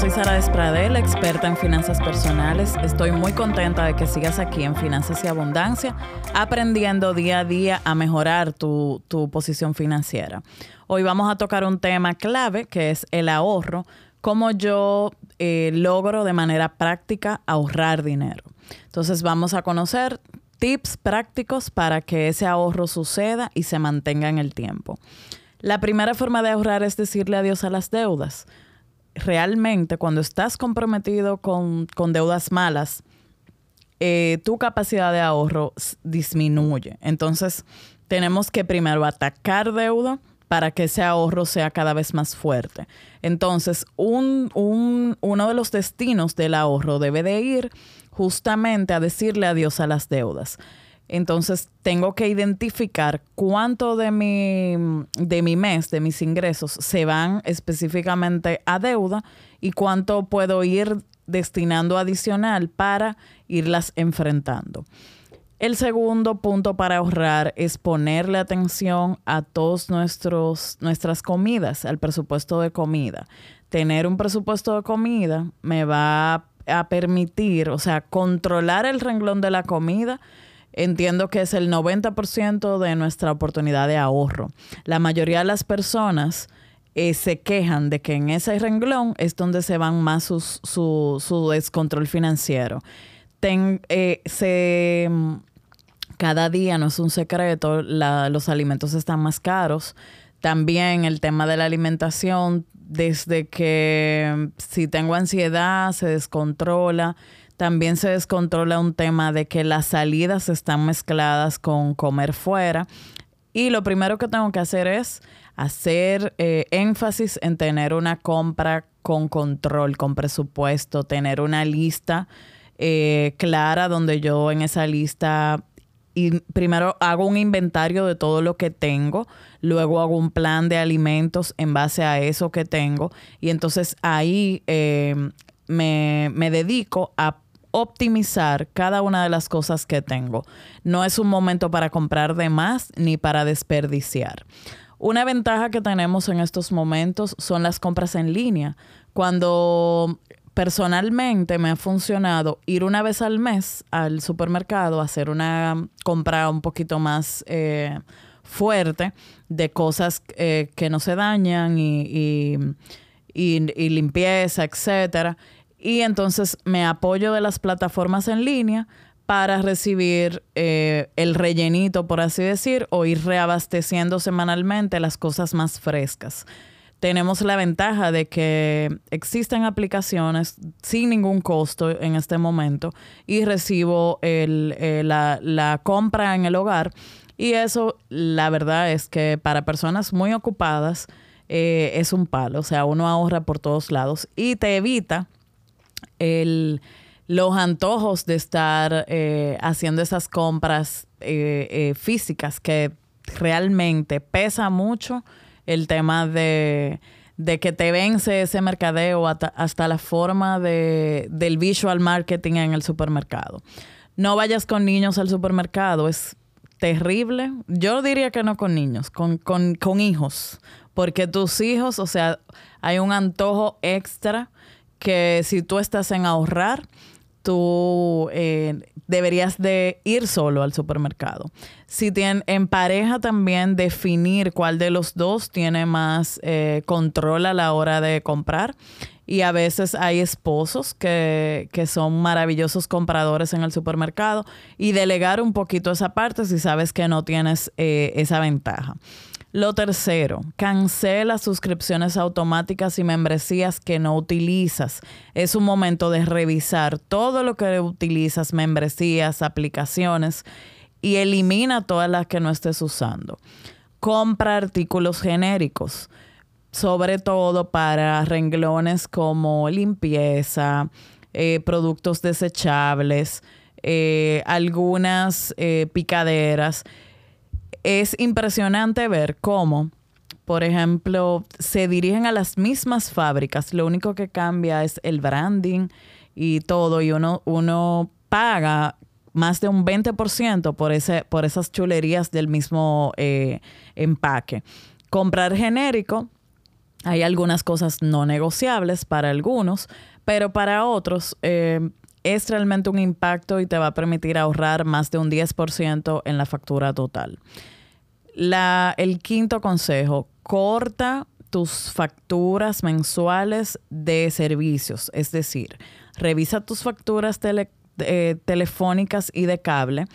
soy Sara Despradel, experta en finanzas personales. Estoy muy contenta de que sigas aquí en Finanzas y Abundancia, aprendiendo día a día a mejorar tu, posición financiera. Hoy vamos a tocar un tema clave que es el ahorro, cómo yo eh, logro de manera práctica ahorrar dinero. Entonces vamos a conocer tips prácticos para que ese ahorro suceda y se mantenga en el tiempo. La primera forma de ahorrar es decirle adiós a las deudas realmente cuando estás comprometido con, deudas malas, eh, tu capacidad de ahorro disminuye. Entonces, tenemos que primero atacar deuda para que ese ahorro sea cada vez más fuerte. Entonces, un, uno de los destinos del ahorro debe de ir justamente a decirle adiós a las deudas. Entonces tengo que identificar cuánto de mi, de mi mes, de mis ingresos, se van específicamente a deuda y cuánto puedo ir destinando adicional para irlas enfrentando. El segundo punto para ahorrar es ponerle atención a todas nuestras comidas, al presupuesto de comida. Tener un presupuesto de comida me va a permitir, o sea, controlar el renglón de la comida entiendo que es el 90% de nuestra oportunidad de ahorro. La mayoría de las personas eh, se quejan de que en ese renglón es donde se van más su, descontrol financiero. Eh, cada día no es un secreto, los alimentos están más caros. También el tema de la alimentación, desde que si tengo ansiedad, se descontrola también se descontrola un tema de que las salidas están mezcladas con comer fuera. Y lo primero que tengo que hacer es hacer eh, énfasis en tener una compra con control, con presupuesto, tener una lista eh, clara donde yo en esa lista y primero hago un inventario de todo lo que tengo, luego hago un plan de alimentos en base a eso que tengo y entonces ahí eh, me, me dedico a optimizar cada una de las cosas que tengo. No es un momento para comprar de más ni para desperdiciar. Una ventaja que tenemos en estos momentos son las compras en línea. Cuando personalmente me ha funcionado ir una vez al mes al supermercado, hacer una compra un poquito más eh, fuerte de cosas eh, que no se dañan y, y limpieza, etcétera y entonces me apoyo de las plataformas en línea para recibir eh, el rellenito, por así decir, o ir reabasteciendo semanalmente las cosas más frescas. Tenemos la ventaja de que existen aplicaciones sin ningún costo en este momento y recibo eh, la, compra en el hogar. Y eso, la verdad es que para personas muy ocupadas eh, es un palo. O sea, uno ahorra por todos lados y te evita el, los antojos de estar eh, haciendo esas compras eh, eh, físicas que realmente pesa mucho el tema de, que te vence ese mercadeo hasta, la forma de, del visual marketing en el supermercado. No vayas con niños al supermercado, es terrible. Yo diría que no con niños, con, con hijos, porque tus hijos, o sea, hay un antojo extra que si tú estás en ahorrar, tú eh, deberías de ir solo al supermercado. Si tienen en pareja también definir cuál de los dos tiene más eh, control a la hora de comprar. Y a veces hay esposos que, que, son maravillosos compradores en el supermercado y delegar un poquito esa parte si sabes que no tienes eh, esa ventaja. Lo tercero, cancela suscripciones automáticas y membresías que no utilizas. Es un momento de revisar todo lo que utilizas, membresías, aplicaciones, y elimina todas las que no estés usando. Compra artículos genéricos, sobre todo para renglones como limpieza, eh, productos desechables, eh, algunas eh, picaderas es impresionante ver cómo, por ejemplo, se dirigen a las mismas fábricas. Lo único que cambia es el branding y todo, y uno, uno paga más de un 20% por, ese, por esas chulerías del mismo eh, empaque. Comprar genérico Hay algunas cosas no negociables para algunos, pero para otros eh, es realmente un impacto y te va a permitir ahorrar más de un 10% en la factura total. La, el quinto consejo, corta tus facturas mensuales de servicios, es decir, revisa tus facturas eh, telefónicas y de cable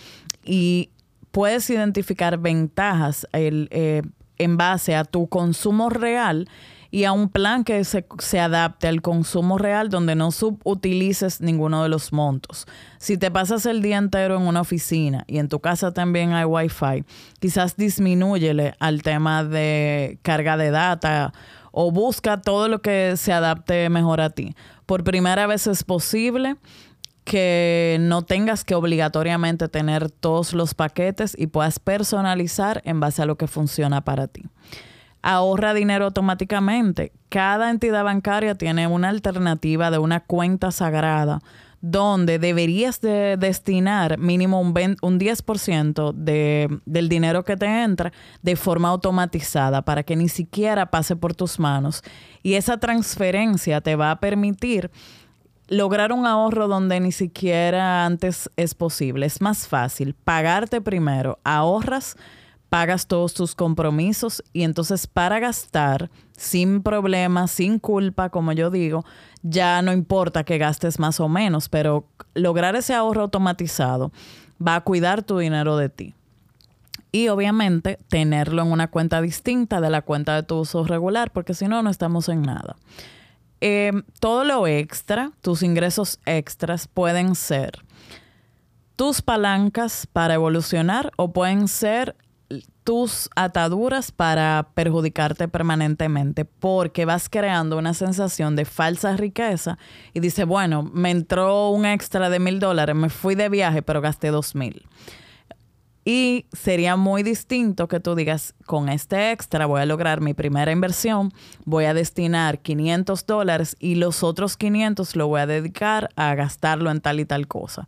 y puedes identificar ventajas eh, en base a tu consumo real y a un plan que se, se, adapte al consumo real donde no subutilices ninguno de los montos. Si te pasas el día entero en una oficina y en tu casa también hay wifi, quizás disminúyele al tema de carga de data o busca todo lo que se adapte mejor a ti. Por primera vez es posible que no tengas que obligatoriamente tener todos los paquetes y puedas personalizar en base a lo que funciona para ti ahorra dinero automáticamente. Cada entidad bancaria tiene una alternativa de una cuenta sagrada donde deberías de destinar mínimo un, un 10% de, del dinero que te entra de forma automatizada para que ni siquiera pase por tus manos. Y esa transferencia te va a permitir lograr un ahorro donde ni siquiera antes es posible. Es más fácil pagarte primero, ahorras pagas todos tus compromisos y entonces para gastar sin problemas, sin culpa, como yo digo, ya no importa que gastes más o menos, pero lograr ese ahorro automatizado va a cuidar tu dinero de ti. Y obviamente tenerlo en una cuenta distinta de la cuenta de tu uso regular, porque si no, no estamos en nada. Em, todo lo extra, tus ingresos extras pueden ser tus palancas para evolucionar o pueden ser tus ataduras para perjudicarte permanentemente porque vas creando una sensación de falsa riqueza y dices, bueno, me entró un extra de mil dólares, me fui de viaje, pero gasté dos mil. Y sería muy distinto que tú digas, con este extra voy a lograr mi primera inversión, voy a destinar 500 dólares y los otros 500 lo voy a dedicar a gastarlo en tal y tal cosa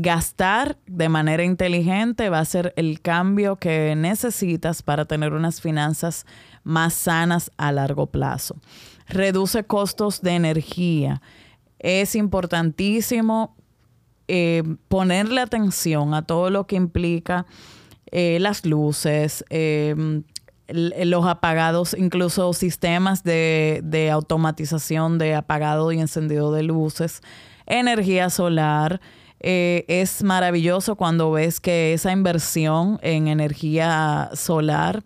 gastar de manera inteligente va a ser el cambio que necesitas para tener unas finanzas más sanas a largo plazo. Reduce costos de energía. Es importantísimo eh, ponerle atención a todo lo que implica eh, las luces, em, los apagados, incluso sistemas de, de automatización de apagado y encendido de luces, energía solar, eh, es maravilloso cuando ves que esa inversión en energía solar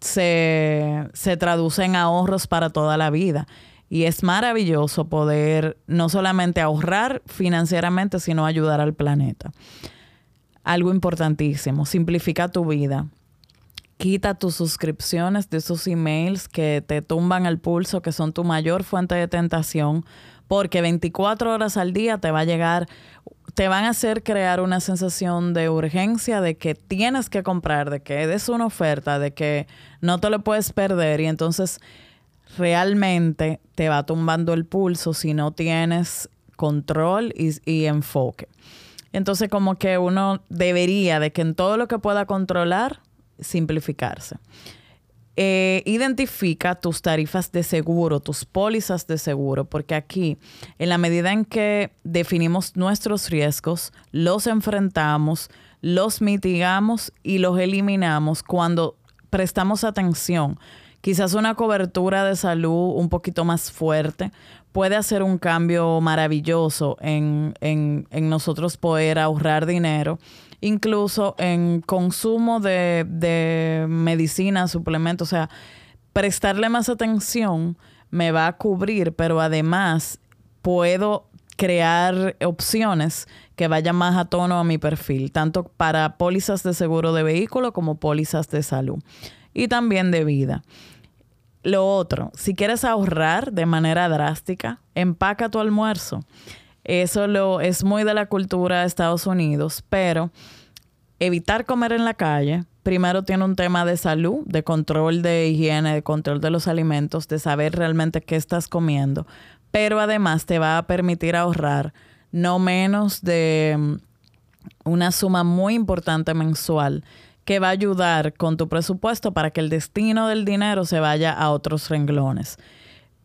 se, se traduce en ahorros para toda la vida. Y es maravilloso poder no solamente ahorrar financieramente, sino ayudar al planeta. Algo importantísimo, simplifica tu vida. Quita tus suscripciones de esos emails que te tumban el pulso, que son tu mayor fuente de tentación, porque 24 horas al día te va a llegar te van a hacer crear una sensación de urgencia, de que tienes que comprar, de que es una oferta, de que no te lo puedes perder y entonces realmente te va tumbando el pulso si no tienes control y, enfoque. Entonces como que uno debería de que en todo lo que pueda controlar, simplificarse. Eh, identifica tus tarifas de seguro, tus pólizas de seguro, porque aquí, en la medida en que definimos nuestros riesgos, los enfrentamos, los mitigamos y los eliminamos cuando prestamos atención. Quizás una cobertura de salud un poquito más fuerte puede hacer un cambio maravilloso en, en, en nosotros poder ahorrar dinero incluso en consumo de, de medicina, suplementos, o sea, prestarle más atención me va a cubrir, pero además puedo crear opciones que vayan más a tono a mi perfil, tanto para pólizas de seguro de vehículo como pólizas de salud y también de vida. Lo otro, si quieres ahorrar de manera drástica, empaca tu almuerzo. Eso lo, es muy de la cultura de Estados Unidos, pero evitar comer en la calle, primero tiene un tema de salud, de control de higiene, de control de los alimentos, de saber realmente qué estás comiendo, pero además te va a permitir ahorrar no menos de mm, una suma muy importante mensual que va a ayudar con tu presupuesto para que el destino del dinero se vaya a otros renglones.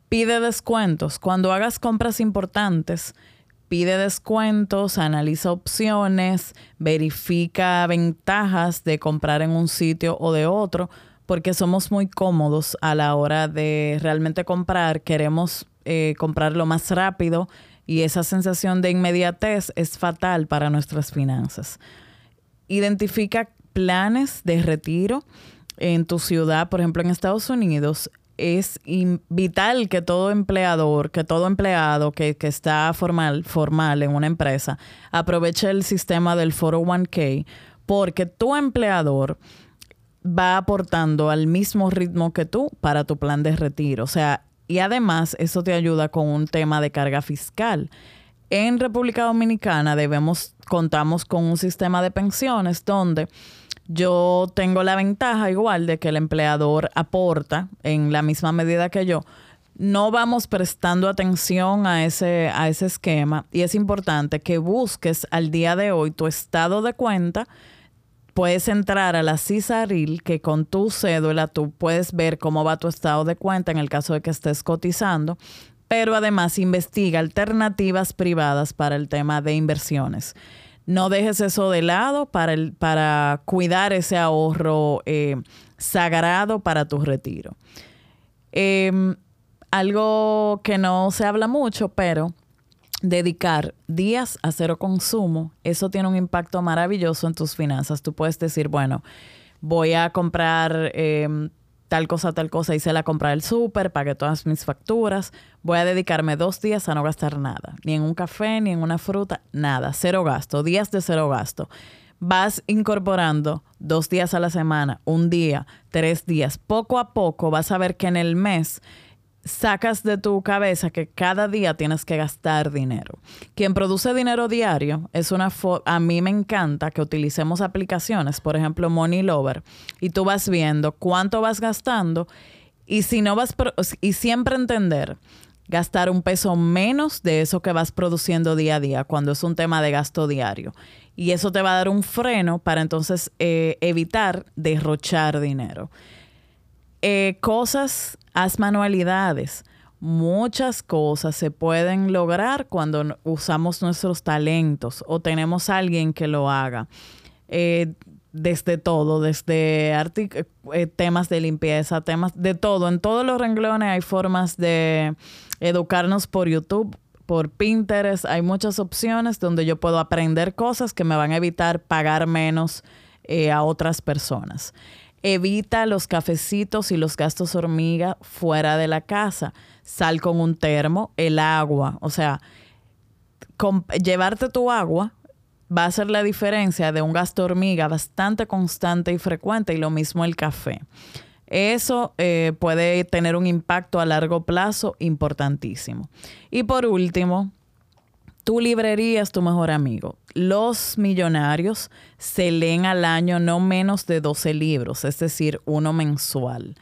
Pide descuentos. Cuando hagas compras importantes, pide descuentos, analiza opciones, verifica ventajas de comprar en un sitio o de otro, porque somos muy cómodos a la hora de realmente comprar. Queremos eh, comprar lo más rápido y esa sensación de inmediatez es fatal para nuestras finanzas. Identifica planes de retiro en tu ciudad, por ejemplo en Estados Unidos, es vital que todo empleador, que todo empleado que, que, está formal, formal en una empresa, aproveche el sistema del 401k, porque tu empleador va aportando al mismo ritmo que tú para tu plan de retiro. O sea, y además eso te ayuda con un tema de carga fiscal. En República Dominicana debemos, contamos con un sistema de pensiones donde yo tengo la ventaja igual de que el empleador aporta en la misma medida que yo. No vamos prestando atención a ese, a ese esquema y es importante que busques al día de hoy tu estado de cuenta. Puedes entrar a la CISARIL que con tu cédula tú puedes ver cómo va tu estado de cuenta en el caso de que estés cotizando, pero además investiga alternativas privadas para el tema de inversiones no dejes eso de lado para, el, para cuidar ese ahorro eh, sagrado para tu retiro. Em, algo que no se habla mucho, pero dedicar días a cero consumo, eso tiene un impacto maravilloso en tus finanzas. Tú puedes decir, bueno, voy a comprar em, tal cosa, tal cosa, hice la compra del súper, pagué todas mis facturas, voy a dedicarme dos días a no gastar nada, ni en un café, ni en una fruta, nada, cero gasto, días de cero gasto. Vas incorporando dos días a la semana, un día, tres días, poco a poco vas a ver que en el mes sacas de tu cabeza que cada día tienes que gastar dinero. Quien produce dinero diario es una a mí me encanta que utilicemos aplicaciones, por ejemplo Money Lover, y tú vas viendo cuánto vas gastando y si no vas y siempre entender gastar un peso menos de eso que vas produciendo día a día cuando es un tema de gasto diario. Y eso te va a dar un freno para entonces eh, evitar derrochar dinero. Eh, cosas, haz manualidades. Muchas cosas se pueden lograr cuando usamos nuestros talentos o tenemos a alguien que lo haga. Eh, desde todo, desde eh, temas de limpieza, temas de todo. En todos los renglones hay formas de educarnos por YouTube, por Pinterest. Hay muchas opciones donde yo puedo aprender cosas que me van a evitar pagar menos a otras personas. Evita los cafecitos y los gastos hormiga fuera de la casa. Sal con un termo, el agua. O sea, llevarte tu agua va a ser la diferencia de un gasto hormiga bastante constante y frecuente y lo mismo el café. Eso eh, puede tener un impacto a largo plazo importantísimo. Y por último, tu librería es tu mejor amigo. Los millonarios se leen al año no menos de 12 libros, es decir, uno mensual.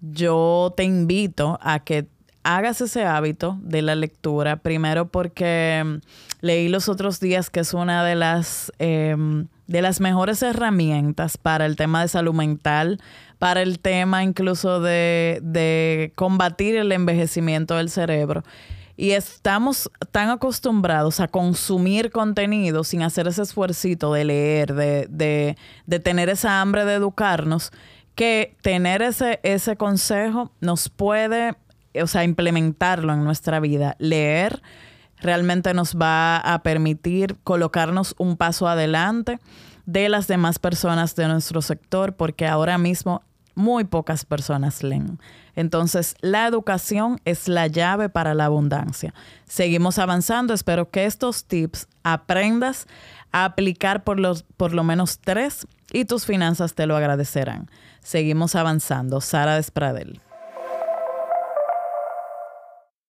Yo te invito a que hagas ese hábito de la lectura, primero porque mm, leí los otros días que es una de las, em, de las mejores herramientas para el tema de salud mental, para el tema incluso de, de combatir el envejecimiento del cerebro. Y estamos tan acostumbrados a consumir contenido sin hacer ese esfuerzo de leer, de, tener esa hambre de educarnos, que tener ese, ese consejo nos puede, o sea, implementarlo en nuestra vida. Leer realmente nos va a permitir colocarnos un paso adelante de las demás personas de nuestro sector, porque ahora mismo muy pocas personas leen. Entonces, la educación es la llave para la abundancia. Seguimos avanzando. Espero que estos tips aprendas a aplicar por, los, por lo menos tres y tus finanzas te lo agradecerán. Seguimos avanzando. Sara Despradel.